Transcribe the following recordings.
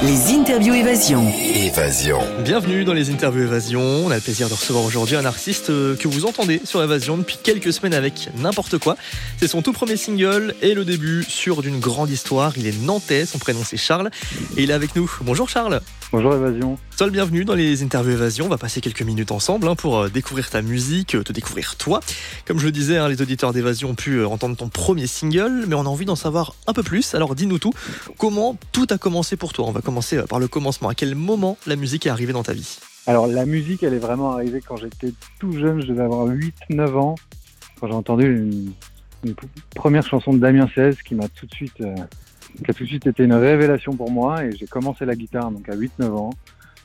Les interviews évasion. Évasion. Bienvenue dans les interviews Évasion. On a le plaisir de recevoir aujourd'hui un artiste euh, que vous entendez sur Évasion depuis quelques semaines avec n'importe quoi. C'est son tout premier single et le début sur d'une grande histoire. Il est nantais, son prénom c'est Charles et il est avec nous. Bonjour Charles. Bonjour Évasion. Sois le bienvenu dans les interviews Évasion. On va passer quelques minutes ensemble hein, pour euh, découvrir ta musique, euh, te découvrir toi. Comme je le disais, hein, les auditeurs d'Évasion ont pu euh, entendre ton premier single, mais on a envie d'en savoir un peu plus. Alors dis-nous tout. Comment tout a commencé pour toi? On va commencer par le commencement. À quel moment la musique est arrivée dans ta vie? Alors la musique, elle est vraiment arrivée quand j'étais tout jeune, je devais avoir 8-9 ans, quand j'ai entendu une, première chanson de Damien 16 qui m'a tout de suite, euh, qui a tout de suite été une révélation pour moi et j'ai commencé la guitare donc à 8-9 ans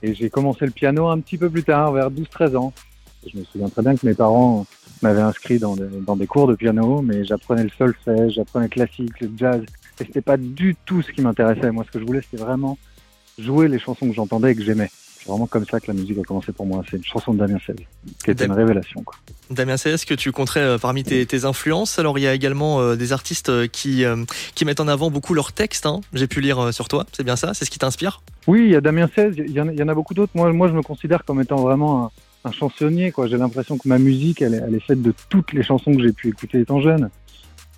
et j'ai commencé le piano un petit peu plus tard, vers 12-13 ans. Je me souviens très bien que mes parents m'avaient inscrit dans des, dans des cours de piano, mais j'apprenais le solfège, j'apprenais le classique, le jazz, et c'était pas du tout ce qui m'intéressait. Moi, ce que je voulais, c'était vraiment jouer les chansons que j'entendais et que j'aimais. C'est vraiment comme ça que la musique a commencé pour moi. C'est une chanson de Damien 16, qui était une révélation. Quoi. Damien CS, que tu compterais euh, parmi tes, tes influences? Alors, il y a également euh, des artistes euh, qui, qui mettent en avant beaucoup leurs textes. hein. J'ai pu lire sur toi, c'est bien ça? C'est ce qui t'inspire? Oui, il y a Damien 16, il y, en a- il y en a beaucoup d'autres. Moi, moi, je me considère comme étant vraiment un, un chansonnier. quoi. J'ai l'impression que ma musique, elle, est- elle est faite de toutes les chansons que j'ai pu écouter étant jeune.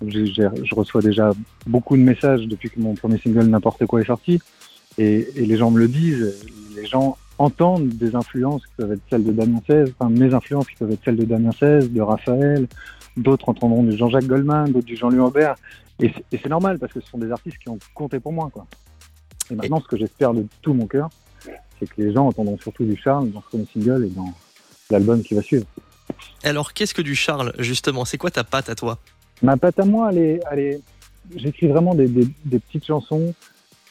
J'ai- j'ai- je reçois déjà beaucoup de messages depuis que mon premier single N'importe quoi est sorti. Et, et les gens me le disent. Les gens entendent des influences qui peuvent être celles de Damien 16, enfin mes influences qui peuvent être celles de Damien 16, de Raphaël. D'autres entendront du Jean-Jacques Goldman, d'autres du Jean-Louis Aubert. Et c'est- normal parce que ce sont des artistes qui ont compté pour moi. Quoi. Et maintenant, ce que j'espère de tout mon cœur, c'est que les gens entendront surtout du Charles dans ce premier single et dans l'album qui va suivre. Alors, qu'est-ce que du Charles, justement? C'est quoi ta patte à toi? Ma patte à moi, elle est, elle est- j'écris vraiment des, des- des petites chansons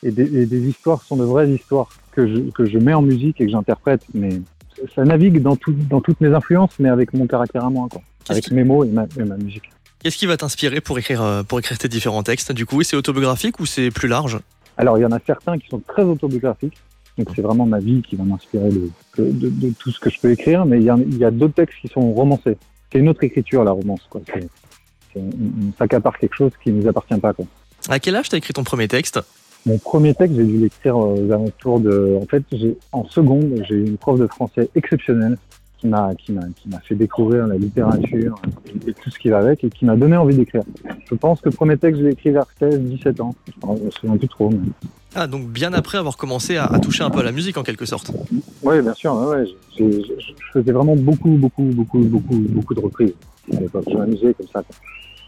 et des, et des histoires sont de vraies histoires que je, que je mets en musique et que j'interprète. Mais ça navigue dans, tout, dans toutes mes influences, mais avec mon caractère à moi, quoi. Avec qui- mes mots et ma, et ma musique. Qu'est-ce qui va t'inspirer pour écrire, euh, pour écrire tes différents textes Du coup, c'est autobiographique ou c'est plus large? Alors, il y en a certains qui sont très autobiographiques. Donc, c'est vraiment ma vie qui va m'inspirer de, de, de- de tout ce que je peux écrire. Mais il y, en- il y a d'autres textes qui sont romancés. C'est une autre écriture, la romance, quoi. C'est- on, on s'accapare quelque chose qui ne nous appartient pas, quoi. À quel âge t'as écrit ton premier texte? Mon premier texte, j'ai dû l'écrire aux alentours de. En fait, j'ai, en seconde, j'ai eu une prof de français exceptionnelle qui m'a, qui m'a, qui m'a fait découvrir la littérature et, et tout ce qui va avec et qui m'a donné envie d'écrire. Je pense que le premier texte, je l'ai écrit vers 16, 17 ans. Alors, je me souviens plus trop. Mais... Ah, donc bien après avoir commencé à, à toucher un peu à la musique en quelque sorte. Oui, bien sûr. Ouais, ouais, j'ai- j'ai- je je faisais vraiment beaucoup, beaucoup, beaucoup, beaucoup, beaucoup de reprises à l'époque. Je m'amusais comme ça. quoi.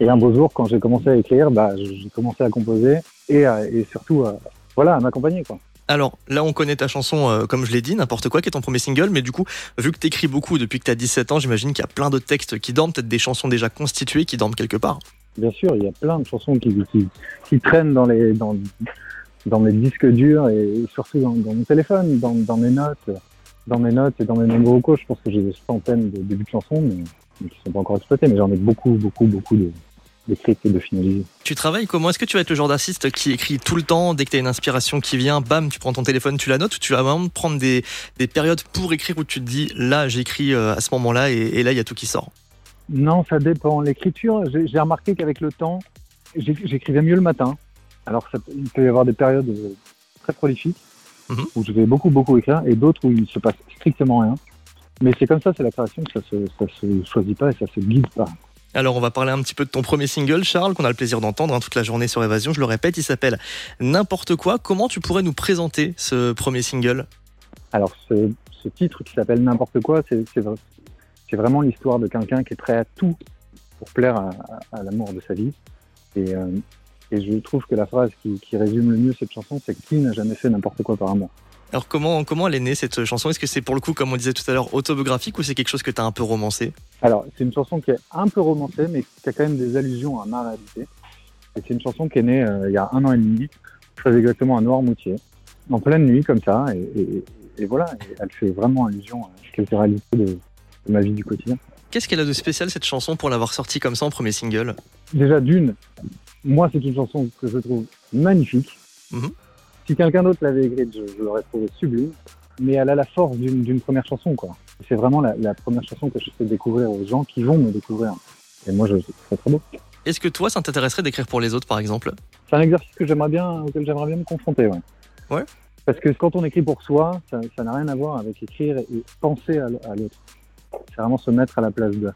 Et un beau jour, quand j'ai commencé à écrire, bah, j'ai commencé à composer et, à- et surtout, à, voilà, à m'accompagner, quoi. Alors là, on connaît ta chanson, euh, comme je l'ai dit, n'importe quoi, qui est ton premier single, mais du coup, vu que t'écris beaucoup depuis que t'as 17 ans, j'imagine qu'il y a plein de textes qui dorment, peut-être des chansons déjà constituées qui dorment quelque part. Bien sûr, il y a plein de chansons qui, qui, qui traînent dans les dans, dans mes disques durs et surtout dans, dans mon téléphone, dans, dans mes notes, dans mes notes et dans mes mémos vocaux. Je pense que j'ai des centaines de débuts de chansons, mais, mais qui sont pas encore exploités. Mais j'en ai beaucoup, beaucoup, beaucoup de de. Tu travailles comment? Est-ce que tu vas être le genre d'artiste qui écrit tout le temps, dès que t'as une inspiration qui vient, bam, tu prends ton téléphone, tu la notes, ou tu vas vraiment prendre des, des périodes pour écrire où tu te dis, là, j'écris euh, à ce moment-là, et, et là, il y a tout qui sort? Non, ça dépend. L'écriture, j'ai remarqué qu'avec le temps, j'écrivais mieux le matin. Alors, ça, il peut y avoir des périodes euh, très prolifiques Mhm. où je vais beaucoup, beaucoup écrire et d'autres où il ne se passe strictement rien. Mais c'est comme ça, c'est la création, ça se, ça se choisit pas et ça se guide pas. Alors, on va parler un petit peu de ton premier single, Charles, qu'on a le plaisir d'entendre hein, toute la journée sur Évasion. Je le répète, il s'appelle N'importe quoi. Comment tu pourrais nous présenter ce premier single? Alors, ce, titre qui s'appelle N'importe quoi, c'est c'est vrai- c'est vraiment l'histoire de quelqu'un qui est prêt à tout pour plaire à, l'amour de sa vie. Et, euh, et je trouve que la phrase qui résume le mieux cette chanson, c'est qui n'a jamais fait n'importe quoi par amour? Alors, comment, comment elle est née cette chanson? Est-ce que c'est pour le coup, comme on disait tout à l'heure, autobiographique ou c'est quelque chose que tu as un peu romancé? Alors, c'est une chanson qui est un peu romancée, mais qui a quand même des allusions à ma réalité. Et c'est une chanson qui est née euh, il y a un an et demi, très exactement à Noirmoutier, en pleine nuit comme ça. Et, et- et voilà, elle fait vraiment allusion à quelques réalités de, de ma vie du quotidien. Qu'est-ce qu'elle a de spécial cette chanson pour l'avoir sortie comme ça en premier single? Déjà, d'une, moi, c'est une chanson que je trouve magnifique. Mhm. Si quelqu'un d'autre l'avait écrite, je, je l'aurais trouvée sublime. Mais elle a la force d'une première chanson, quoi. C'est vraiment la, la première chanson que je fais découvrir aux gens qui vont me découvrir. Et moi, je trouve ça très beau. Est-ce que toi, ça t'intéresserait d'écrire pour les autres, par exemple? C'est un exercice que j'aimerais bien, auquel j'aimerais bien me confronter, ouais. Ouais. Parce que quand on écrit pour soi, ça n'a rien à voir avec écrire et penser à, l'autre. C'est vraiment se mettre à la place d'eux.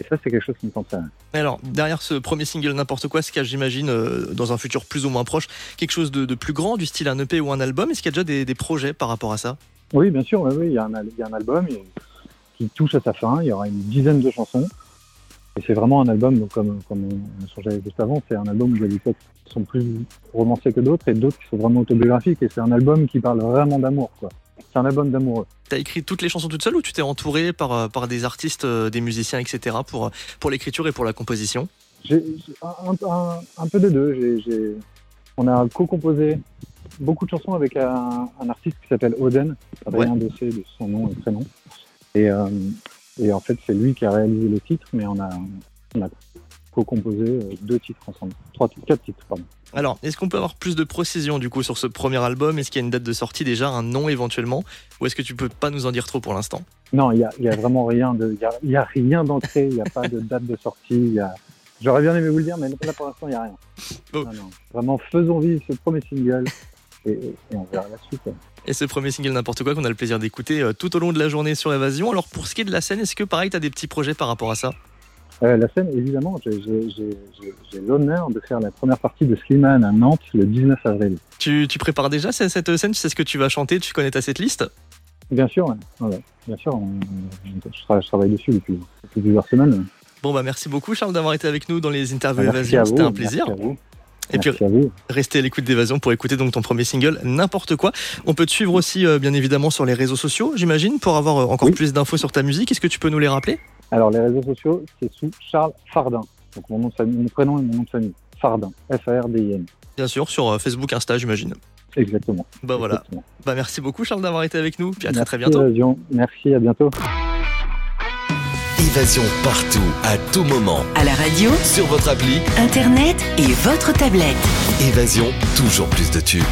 Et ça, c'est quelque chose qui me tente. Alors, derrière ce premier single N'importe quoi, y a, j'imagine, euh, dans un futur plus ou moins proche, quelque chose de, de plus grand, du style un EP ou un album? Est-ce qu'il y a déjà des, des projets par rapport à ça? Oui, bien sûr, oui, oui, il, y a un, al- il y a un album qui touche à sa fin. Il y aura une dizaine de chansons. Et c'est vraiment un album, donc comme, comme on échangeait juste avant, c'est un album où il y a des textes qui sont plus romancés que d'autres et d'autres qui sont vraiment autobiographiques. Et c'est un album qui parle vraiment d'amour. quoi. C'est un album d'amoureux. T'as écrit toutes les chansons toute seule ou tu t'es entouré par, euh, par des artistes, euh, des musiciens, etc. pour, euh, pour l'écriture et pour la composition? J'ai un, un- un peu des deux. J'ai- j'ai- on a co-composé beaucoup de chansons avec un, un artiste qui s'appelle Oden, Adrien Dossé de son nom et prénom. Et, euh, et en fait, c'est lui qui a réalisé le titre, mais on a, on a co-composé euh, deux titres ensemble. Trois, quatre titres, pardon. Alors, est-ce qu'on peut avoir plus de précision du coup sur ce premier album? Est-ce qu'il y a une date de sortie déjà, un nom éventuellement? Ou est-ce que tu peux pas nous en dire trop pour l'instant? Non, il y a, vraiment rien de, il y a, il y a rien d'ancré, il n'y a pas de date de sortie. il Y a... J'aurais bien aimé vous le dire, mais là pour l'instant, il n'y a rien. Oh. Non, non. Vraiment, faisons vivre ce premier single et, et on verra la suite. Et ce premier single N'importe quoi qu'on a le plaisir d'écouter euh, tout au long de la journée sur Évasion. Alors, pour ce qui est de la scène, est-ce que pareil, t'as des petits projets par rapport à ça? Euh, la scène, évidemment, j'ai- l'honneur de faire la première partie de Slimane à Nantes le 19 avril. tu, tu prépares déjà cette cette scène Tu sais ce que tu vas chanter Tu connais ta setlist? Bien sûr, ouais. Bien sûr, on- on- je, travaille, je travaille dessus depuis, depuis plusieurs semaines. Bon, bah merci beaucoup Charles d'avoir été avec nous dans les interviews Évasion. C'était un plaisir. Merci à vous. Et puis, Merci. Restez à l'écoute d'Évasion pour écouter donc ton premier single, n'importe quoi. On peut te suivre aussi, euh, bien évidemment, sur les réseaux sociaux, j'imagine, pour avoir euh, encore Oui. plus d'infos sur ta musique. Est-ce que tu peux nous les rappeler? Alors, les réseaux sociaux, c'est sous Charles Fardin. Donc, mon, nom de famille, mon prénom et mon nom de famille. Fardin. F-A-R-D-I-N. Bien sûr, sur euh, Facebook, Insta, j'imagine. Exactement. Bah voilà. Exactement. Bah merci beaucoup Charles d'avoir été avec nous. Puis à très très Merci, bientôt. Évasion. Merci, à bientôt. Évasion partout, à tout moment. À la radio, Sur votre appli, internet et votre tablette. Évasion, toujours plus de tubes.